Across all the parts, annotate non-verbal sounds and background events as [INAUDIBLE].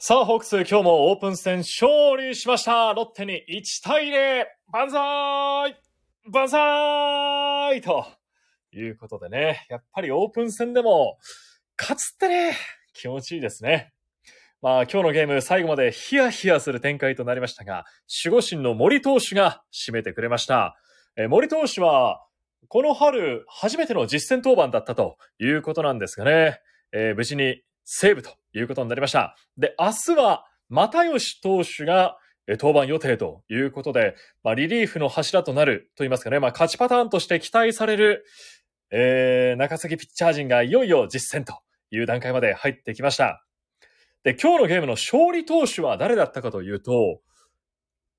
さあ、ホークス、今日もオープン戦勝利しました。ロッテに1対0万歳!万歳!ということでね、やっぱりオープン戦でも勝つってね、気持ちいいですね。まあ今日のゲーム最後までヒヤヒヤする展開となりましたが、守護神の森投手が締めてくれました。え森投手は、この春初めての実戦登板だったということなんですがね、えー、無事にセーブということになりました。で、明日は、又吉投手が登板予定ということで、まあ、リリーフの柱となると言いますかね、まあ、勝ちパターンとして期待される、えー、中崎ピッチャー陣がいよいよ実戦という段階まで入ってきました。で、今日のゲームの勝利投手は誰だったかというと、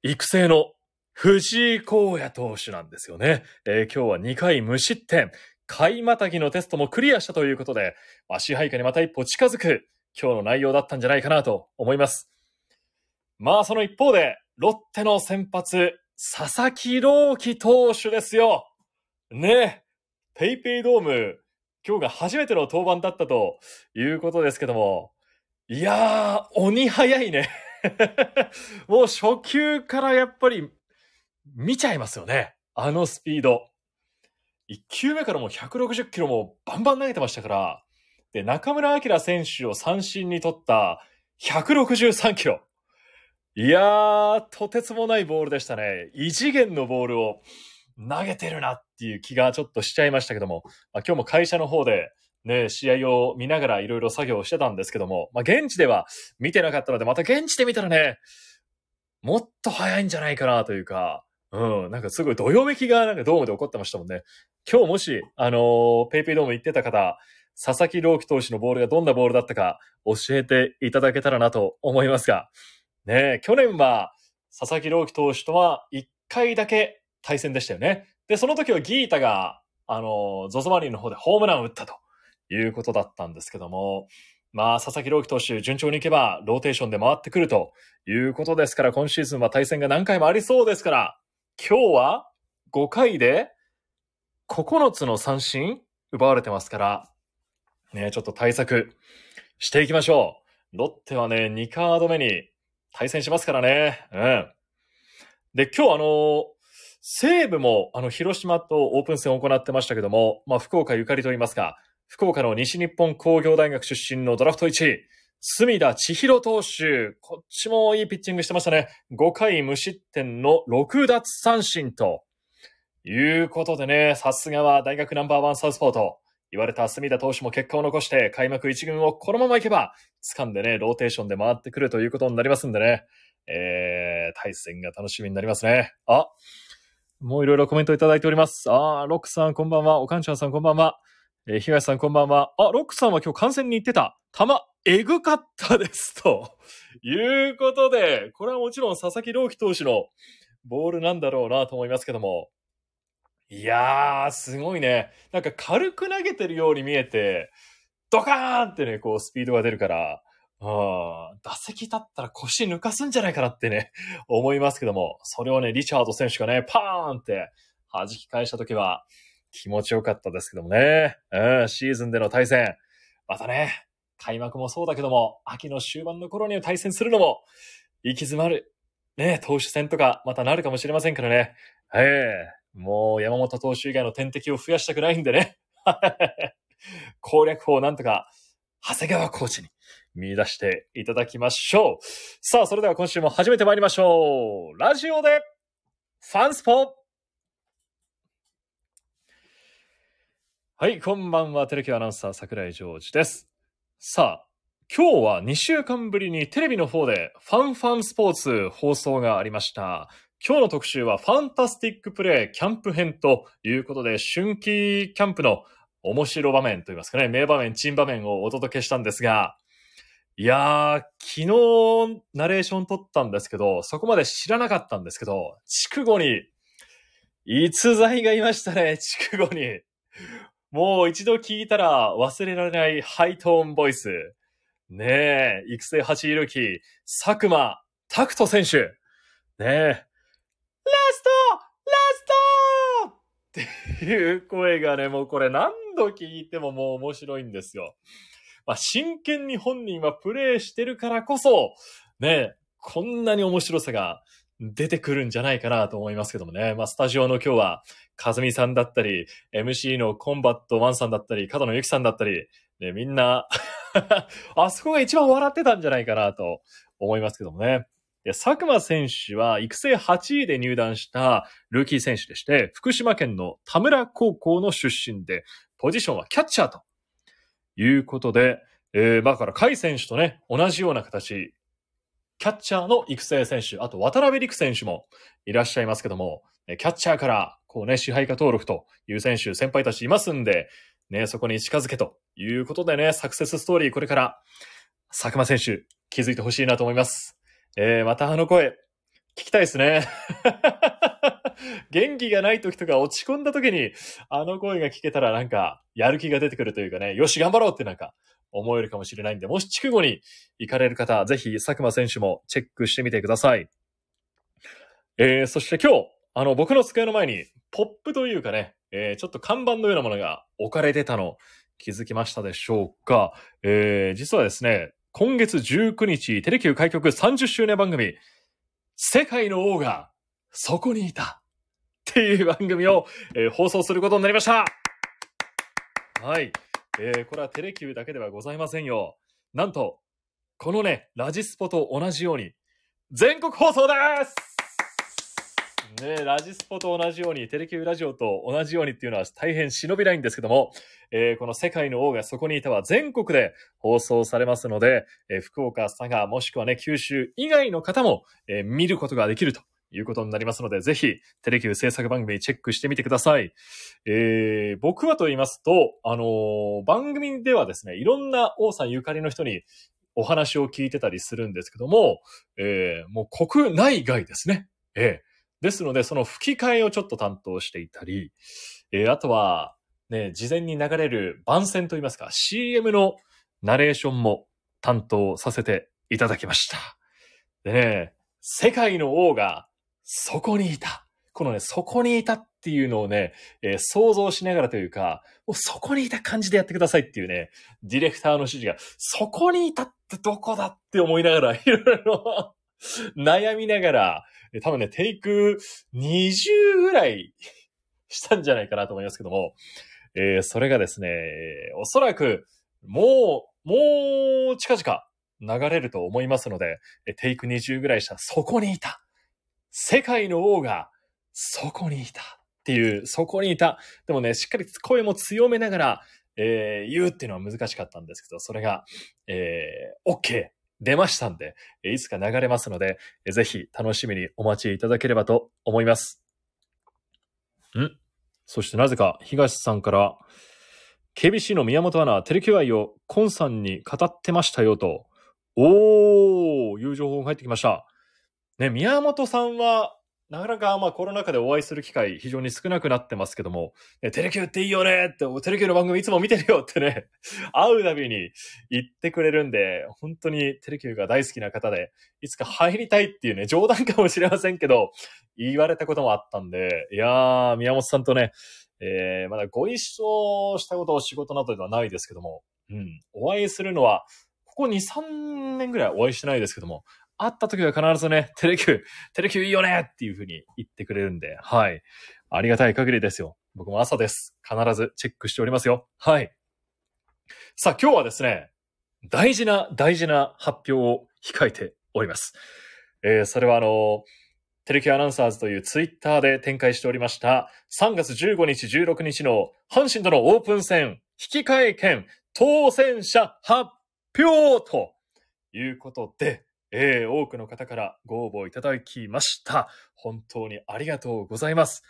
育成の藤井光也投手なんですよね。えー、今日は2回無失点。買いまたぎのテストもクリアしたということで、まあ、支配下にまた一歩近づく今日の内容だったんじゃないかなと思います。まあその一方で、ロッテの先発、佐々木朗希投手ですよ。ねえ、ペイペイドーム、今日が初めての登板だったということですけども、いやー、鬼早いね。[LAUGHS] もう初球からやっぱり見ちゃいますよね。あのスピード。1球目からもう160キロもバンバン投げてましたから、で、中村晃選手を三振に取った163キロ。いやー、とてつもないボールでしたね。異次元のボールを投げてるなっていう気がちょっとしちゃいましたけども、まあ、今日も会社の方でね、試合を見ながらいろいろ作業をしてたんですけども、まあ、現地では見てなかったので、また現地で見たらね、もっと早いんじゃないかなというか、うん、なんかすごいどよめきがなんかドームで起こってましたもんね。今日もし、あのー、ペイペイドーム行ってた方、佐々木朗希投手のボールがどんなボールだったか教えていただけたらなと思いますが、ね去年は佐々木朗希投手とは1回だけ対戦でしたよね。で、その時はギータが、あの、ゾゾマリンの方でホームランを打ったということだったんですけども、まあ、佐々木朗希投手、順調にいけば、ローテーションで回ってくるということですから、今シーズンは対戦が何回もありそうですから、今日は5回で9つの三振奪われてますから、ね、ちょっと対策していきましょう。ロッテはね、2カード目に対戦しますからね。うん。で、今日あの、西武もあの、広島とオープン戦を行ってましたけども、まあ、福岡ゆかりと言いますか、福岡の西日本工業大学出身のドラフト1位、隅田千尋投手、こっちもいいピッチングしてましたね。5回無失点の6奪三振と、いうことでね、さすがは大学ナンバーワンサウスポート。言われた隅田投手も結果を残して開幕1軍をこのままいけば、掴んでね、ローテーションで回ってくるということになりますんでね。えー、対戦が楽しみになりますね。あ、もういろいろコメントいただいております。あーロックさんこんばんは。おかんちゃんさんこんばんは。えー、東さんこんばんは。あ、ロックさんは今日観戦に行ってた。球、えぐかったです。ということで、これはもちろん佐々木朗希投手のボールなんだろうなと思いますけども、いやー、すごいね。なんか軽く投げてるように見えて、ドカーンってね、こうスピードが出るから、あ打席立ったら腰抜かすんじゃないかなってね、思いますけども、それをね、リチャード選手がね、パーンって弾き返した時は気持ちよかったですけどもね。うん、シーズンでの対戦。またね、開幕もそうだけども、秋の終盤の頃に対戦するのも、行き詰まる、ね、投手戦とかまたなるかもしれませんからね。ええもう山本投手以外の天敵を増やしたくないんでね。[LAUGHS] 攻略法をなんとか、長谷川コーチに見出していただきましょう。さあ、それでは今週も始めてまいりましょう。ラジオで、ファンスポはい、こんばんは。テレ Qアナウンサー、桜井ジョージです。さあ、今日は2週間ぶりにテレビの方でファンファンスポーツ放送がありました。今日の特集はファンタスティックプレイキャンプ編ということで、春季キャンプの面白場面といいますかね、名場面、珍場面をお届けしたんですが、いやー、昨日ナレーション撮ったんですけど、そこまで知らなかったんですけど、筑後に逸材がいましたね、筑後に。もう一度聞いたら忘れられないハイトーンボイス。ねえ、育成8位ルーキー、佐久間拓人選手。ねえ、ラストラストっていう声がね、もうこれ何度聞いてももう面白いんですよ。まあ、真剣に本人はプレイしてるからこそ、ねえ、こんなに面白さが出てくるんじゃないかなと思いますけどもね。まあ、スタジオの今日は、かずみさんだったり、MC のコンバットワンさんだったり、角野ゆきさんだったり、ね、みんな [LAUGHS] あそこが一番笑ってたんじゃないかなと思いますけどもね。で、佐久間選手は育成8位で入団したルーキー選手でして、福島県の田村高校の出身で、ポジションはキャッチャーということで、えー、だから、甲斐選手とね、同じような形、キャッチャーの育成選手、あと渡辺陸選手もいらっしゃいますけども、キャッチャーから、こうね、支配下登録という選手、先輩たちいますんで、ね、そこに近づけということでね、サクセスストーリー、これから、佐久間選手、気づいてほしいなと思います。えー、またあの声、聞きたいですね。[LAUGHS] 元気がない時とか落ち込んだ時に、あの声が聞けたらなんか、やる気が出てくるというかね、よし、頑張ろうってなんか、思えるかもしれないんで、もし筑後に行かれる方、ぜひ佐久間選手もチェックしてみてください。えー、そして今日、あの、僕の机の前に、ポップというかね、えー、ちょっと看板のようなものが置かれてたの、気づきましたでしょうかえー、実はですね、今月19日、テレキュー開局30周年番組、世界の王がそこにいたっていう番組を、えー、放送することになりましたはい。えー、これはテレキューだけではございませんよ。なんと、このね、ラジスポと同じように、全国放送ですねラジスポと同じように、テレキューラジオと同じようにっていうのは大変忍びないんですけども、えー、この世界の王がそこにいたは全国で放送されますので、えー、福岡、佐賀、もしくはね、九州以外の方も、えー、見ることができるということになりますので、ぜひ、テレキュー制作番組チェックしてみてください。えー、僕はと言いますと、あのー、番組ではですね、いろんな王さんゆかりの人にお話を聞いてたりするんですけども、えー、もう国内外ですね。えー、ですので、その吹き替えをちょっと担当していたり、えー、あとは、ね、事前に流れる番宣といいますか、CM のナレーションも担当させていただきました。でね、世界の王がそこにいた。このね、そこにいたっていうのをね、えー、想像しながらというか、もうそこにいた感じでやってくださいっていうね、ディレクターの指示が、そこにいたってどこだって思いながら、[LAUGHS] いろいろ [LAUGHS] 悩みながら、多分ね、テイク20ぐらい [LAUGHS] したんじゃないかなと思いますけども、えー、それがですね、おそらく、もう、もう近々流れると思いますので、テイク20ぐらいしたらそこにいた。世界の王がそこにいたっていう、そこにいた。でもね、しっかり声も強めながら、えー、言うっていうのは難しかったんですけど、それが、えー、OK。出ましたんで、いつか流れますので、ぜひ楽しみにお待ちいただければと思います。ん？そしてなぜか東さんから、KBC の宮本アナ、テレキュアイをコンさんに語ってましたよと、おー、いう情報が入ってきました。ね、宮本さんは、なかなかまあコロナ禍でお会いする機会非常に少なくなってますけども、ね、テレキューっていいよねって、テレキューの番組いつも見てるよってね、[LAUGHS] 会うたびに言ってくれるんで、本当にテレキューが大好きな方で、いつか入りたいっていうね、冗談かもしれませんけど、言われたこともあったんで、いやー、宮本さんとね、えー、まだご一緒したことを仕事などではないですけども、うん、お会いするのは、ここ2、3年ぐらいお会いしてないですけども、会った時は必ずね、テレキュー、テレキューいいよねっていう風に言ってくれるんで、はい。ありがたい限りですよ。僕も朝です。必ずチェックしておりますよ。はい。さあ、今日はですね、大事な大事な発表を控えております。えー、それはあの、テレキューアナウンサーズというツイッターで展開しておりました、3月15日、16日の阪神とのオープン戦、引換券当選者発表ということで、えー、多くの方からご応募いただきました。本当にありがとうございます。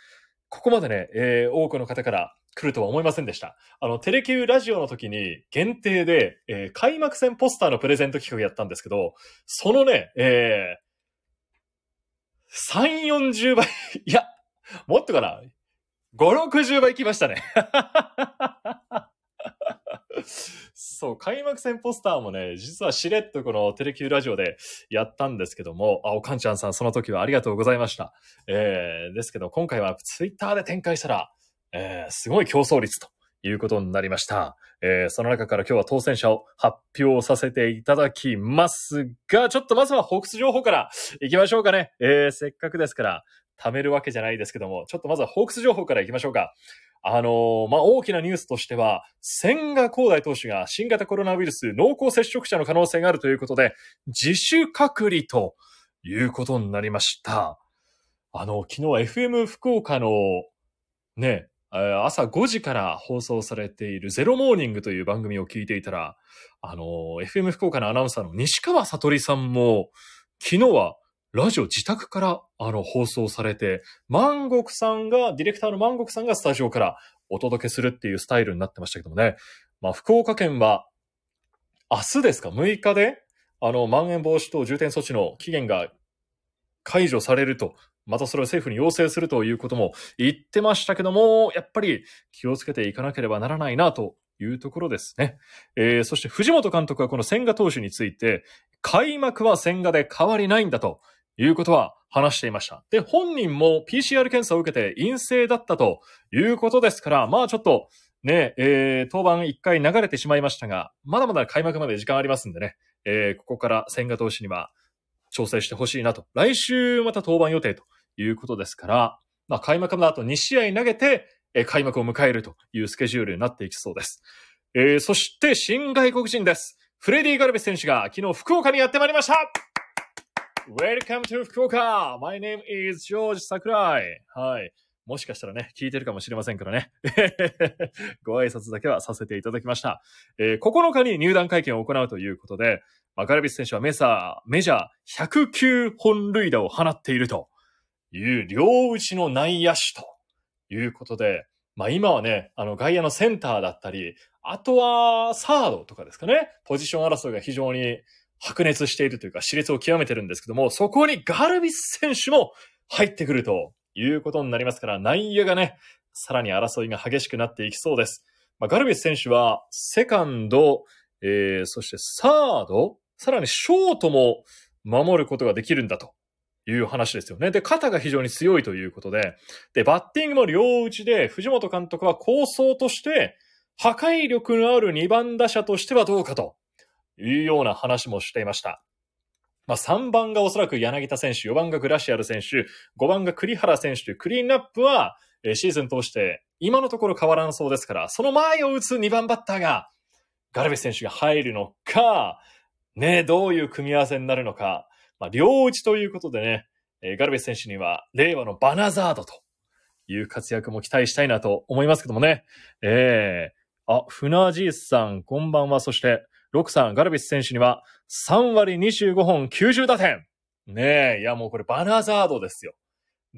ここまでね、えー、多くの方から来るとは思いませんでした。あの、テレキューラジオの時に限定で、えー、開幕戦ポスターのプレゼント企画やったんですけど、そのね、えー、3、40倍、いや、もっとかな ?5、60倍来ましたね。[LAUGHS] そう、開幕戦ポスターもね、実はしれっとこのテレキューラジオでやったんですけども、あ、おかんちゃんさん、その時はありがとうございました。えー、ですけど、今回はツイッターで展開したら、えー、すごい競争率ということになりました。えーその中から今日は当選者を発表させていただきますが、ちょっとまずはホークス情報から行きましょうかね。えーせっかくですから、貯めるわけじゃないですけども、ちょっとまずはホークス情報から行きましょうか。あのーまあ、大きなニュースとしては、千賀光大投手が新型コロナウイルス濃厚接触者の可能性があるということで、自主隔離ということになりました。あの、昨日 FM 福岡のね、朝5時から放送されているゼロモーニングという番組を聞いていたら、あの、FM 福岡のアナウンサーの西川悟さんも、昨日はラジオ自宅からあの放送されて、万国さんが、ディレクターの万国さんがスタジオからお届けするっていうスタイルになってましたけどもね。まあ、福岡県は、明日ですか ?6 日で、あの、まん延防止等重点措置の期限が解除されると、またそれを政府に要請するということも言ってましたけども、やっぱり気をつけていかなければならないなというところですね。えー、そして藤本監督はこの千賀投手について、開幕は千賀で変わりないんだということは話していました。で、本人も PCR 検査を受けて陰性だったということですから、まあちょっとね、えー、登板1回流れてしまいましたが、まだまだ開幕まで時間ありますんでね、えー、ここから千賀投手には調整してほしいなと。来週また登板予定ということですから、まあ開幕まであと2試合投げて、えー開幕を迎えるというスケジュールになっていきそうです。えー、そして新外国人です。フレディ・ガルベス選手が昨日福岡にやってまいりました !Welcome to 福岡 !My name is George Sakurai! はい。もしかしたらね、聞いてるかもしれませんからね。[LAUGHS] ご挨拶だけはさせていただきました。えー9日に入団会見を行うということで、まあガルベス選手はメサ、メジャー109本塁打を放っているという両打ちの内野手ということで、まあ今はね、あの外野のセンターだったり、あとはサードとかですかね、ポジション争いが非常に白熱しているというか、熾烈を極めてるんですけども、そこにガルビス選手も入ってくるということになりますから、内野がね、さらに争いが激しくなっていきそうです。まあ、ガルビス選手は、セカンド、えー、そしてサード、さらにショートも守ることができるんだという話ですよね。で、肩が非常に強いということで、で、バッティングも両打ちで、藤本監督は構想として、破壊力のある2番打者としてはどうかというような話もしていました。まあ、3番がおそらく柳田選手、4番がグラシアル選手、5番が栗原選手というクリーンナップは、えシーズン通して今のところ変わらんそうですから、その前を打つ2番バッターが、ガルベス選手が入るのか、ね、どういう組み合わせになるのか、まあ、両打ちということでね、えガルベス選手には、令和のバナザードという活躍も期待したいなと思いますけどもね。えー、あ、船じいさん、こんばんは。そして、ロクさん、ガルベス選手には、3割25本90打点。ねえ、いやもうこれバナザードですよ。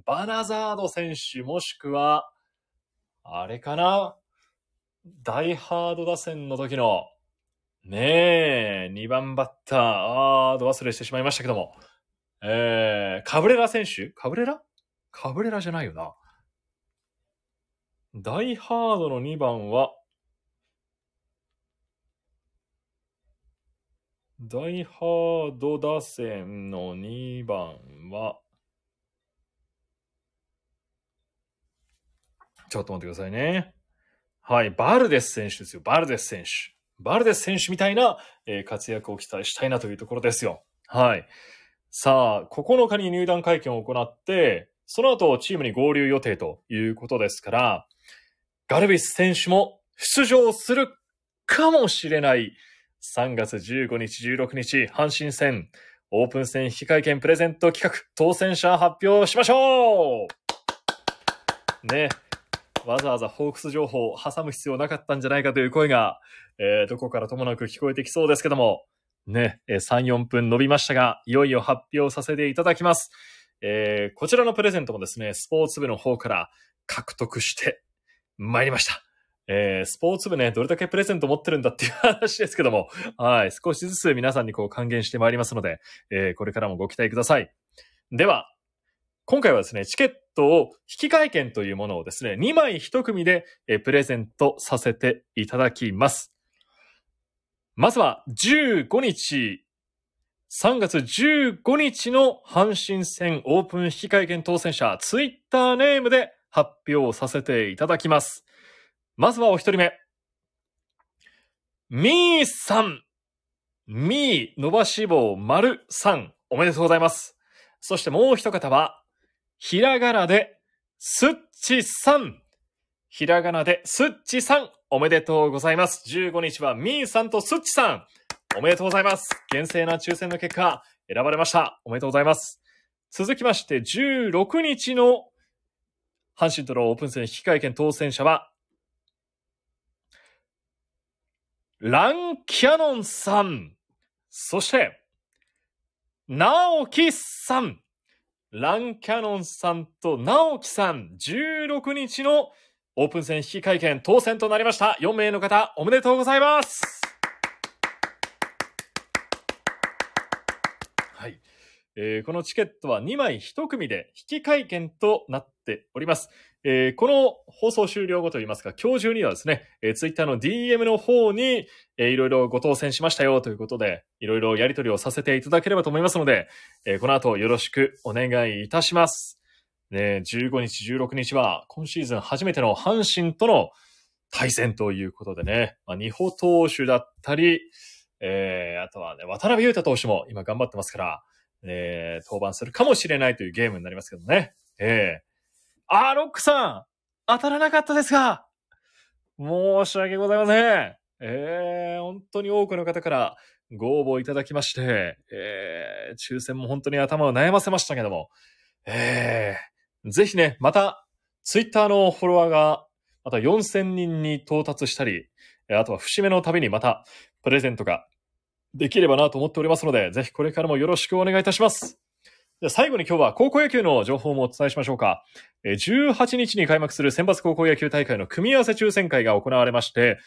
バナザード選手もしくは、あれかな？ダイハード打線の時の、ねえ、2番バッター、あー、ど忘れしてしまいましたけども、えー、カブレラ選手？カブレラ？カブレラじゃないよな。ダイハードの2番は、ダイハード打線の2番は、ちょっと待ってくださいね。はい、バルデス選手ですよ。バルデス選手。バルデス選手みたいな、えー活躍を期待したいなというところですよ。はい。さあ、9日に入団会見を行って、その後チームに合流予定ということですから、ガルビス選手も出場するかもしれない3月15日、16日、阪神戦、オープン戦引換券プレゼント企画、当選者発表しましょうね。わざわざホークス情報を挟む必要なかったんじゃないかという声が、えーどこからともなく聞こえてきそうですけども、ね、えー3、4分伸びましたが、いよいよ発表させていただきます。えーこちらのプレゼントもですね、スポーツ部の方から獲得して参りました。えースポーツ部ね、どれだけプレゼント持ってるんだっていう話ですけども、[LAUGHS] はい、少しずつ皆さんにこう還元してまいりますので、えーこれからもご期待ください。では、今回はですね、チケットを引換券というものをですね、2枚1組でえプレゼントさせていただきます。まずは15日、3月15日の阪神戦オープン引換券当選者、ツイッターネームで発表させていただきます。まずはお一人目。みーさん。みー伸ばし棒丸さん。おめでとうございます。そしてもう一方は、ひらがなで、すっちさん。ひらがなで、すっちさん。おめでとうございます。15日はみーさんとすっちさん。おめでとうございます。厳正な抽選の結果、選ばれました。おめでとうございます。続きまして、16日の阪神とのオープン戦引換券当選者は、ランキャノンさん。そして、直樹さん。ランキャノンさんと直樹さん。16日のオープン戦引き会見当選となりました。4名の方、おめでとうございます。はい。えーこのチケットは2枚1組で引き換券となっております。えーこの放送終了後といいますか、今日中にはですね、えー、ツイッターの DM の方に、えーいろいろご当選しましたよということで、いろいろやり取りをさせていただければと思いますので、えーこの後よろしくお願いいたします。ね、15日、16日は今シーズン初めての阪神との対戦ということでね、まあ、二歩投手だったり、えーあとはね、渡辺裕太投手も今頑張ってますから、えー登板するかもしれないというゲームになりますけどね。えーあー、ロックさん当たらなかったですが申し訳ございません。えー本当に多くの方からご応募いただきまして、えー抽選も本当に頭を悩ませましたけども、えーぜひね、また、ツイッターのフォロワーが、また4000人に到達したり、あとは節目のたびにまた、プレゼントができればなと思っておりますので、ぜひこれからもよろしくお願いいたします。で最後に今日は高校野球の情報もお伝えしましょうか。18日に開幕する選抜高校野球大会の組み合わせ抽選会が行われまして、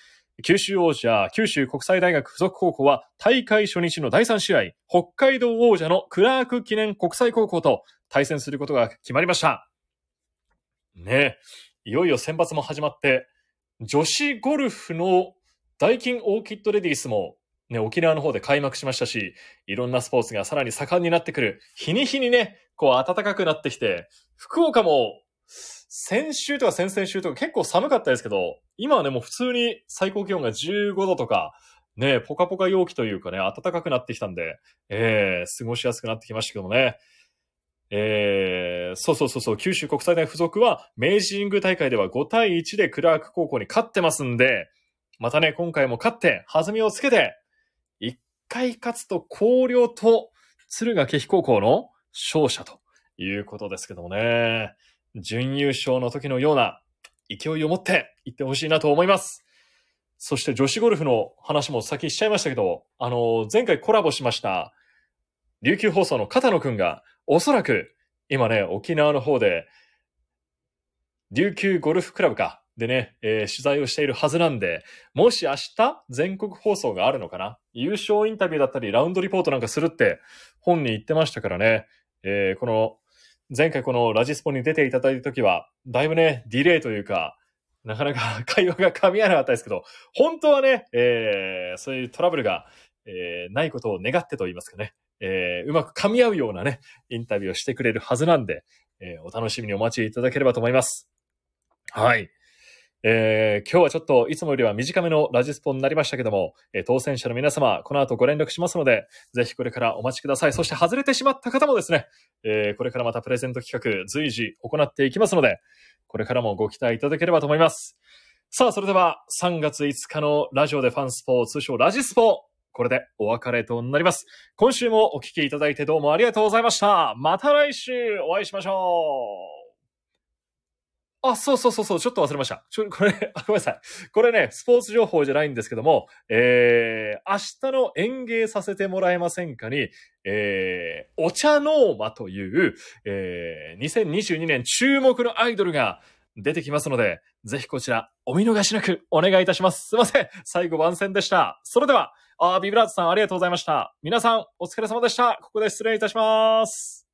九州王者、九州国際大学附属高校は大会初日の第3試合、北海道王者のクラーク記念国際高校と対戦することが決まりました。ねえ、いよいよ選抜も始まって、女子ゴルフのダイキンオーキッドレディースもね、沖縄の方で開幕しましたし、いろんなスポーツがさらに盛んになってくる。日に日にね、こう暖かくなってきて、福岡も先週とか先々週とか結構寒かったですけど、今はね、もう普通に最高気温が15度とか、ね、ポカポカ陽気というかね、暖かくなってきたんで、えー、過ごしやすくなってきましたけどもね。えー、そうそうそうそう、九州国際大附属は明治神宮大会では5対1でクラーク高校に勝ってますんで、またね、今回も勝って、弾みをつけて、回勝つと広陵と敦賀気比高校の勝者ということですけどもね、準優勝の時のような勢いを持っていってほしいなと思います。そして女子ゴルフの話も先しちゃいましたけど、あの、前回コラボしました、琉球放送の片野くんが、おそらく、今ね、沖縄の方で、琉球ゴルフクラブか、でね、えー取材をしているはずなんで、もし明日、全国放送があるのかな？優勝インタビューだったり、ラウンドリポートなんかするって、本に言ってましたからね、えーこの、前回このラジスポに出ていただいた時は、だいぶね、ディレイというか、なかなか [LAUGHS] 会話が噛み合わなかったですけど、本当はね、えーそういうトラブルが、えーないことを願ってと言いますかね、えーうまく噛み合うようなね、インタビューをしてくれるはずなんで、えーお楽しみにお待ちいただければと思います。はい。えー今日はちょっといつもよりは短めのラジスポになりましたけども、えー当選者の皆様、この後ご連絡しますので、ぜひこれからお待ちください。そして外れてしまった方もですね、えーこれからまたプレゼント企画随時行っていきますので、これからもご期待いただければと思います。さあ、それでは3月5日のラジオでファンスポー通称ラジスポ、これでお別れとなります。今週もお聞きいただいてどうもありがとうございました。また来週お会いしましょう。あ、そうそうそうそう、ちょっと忘れました。ちょ、これ、[LAUGHS] あごめんなさい。これね、スポーツ情報じゃないんですけども、えー、明日の演芸させてもらえませんかに、えー、お茶ノーマという、えー、2022年注目のアイドルが出てきますので、ぜひこちらお見逃しなくお願いいたします。すいません。最後番宣でした。それでは、あビブラートさんありがとうございました。皆さんお疲れ様でした。ここで失礼いたします。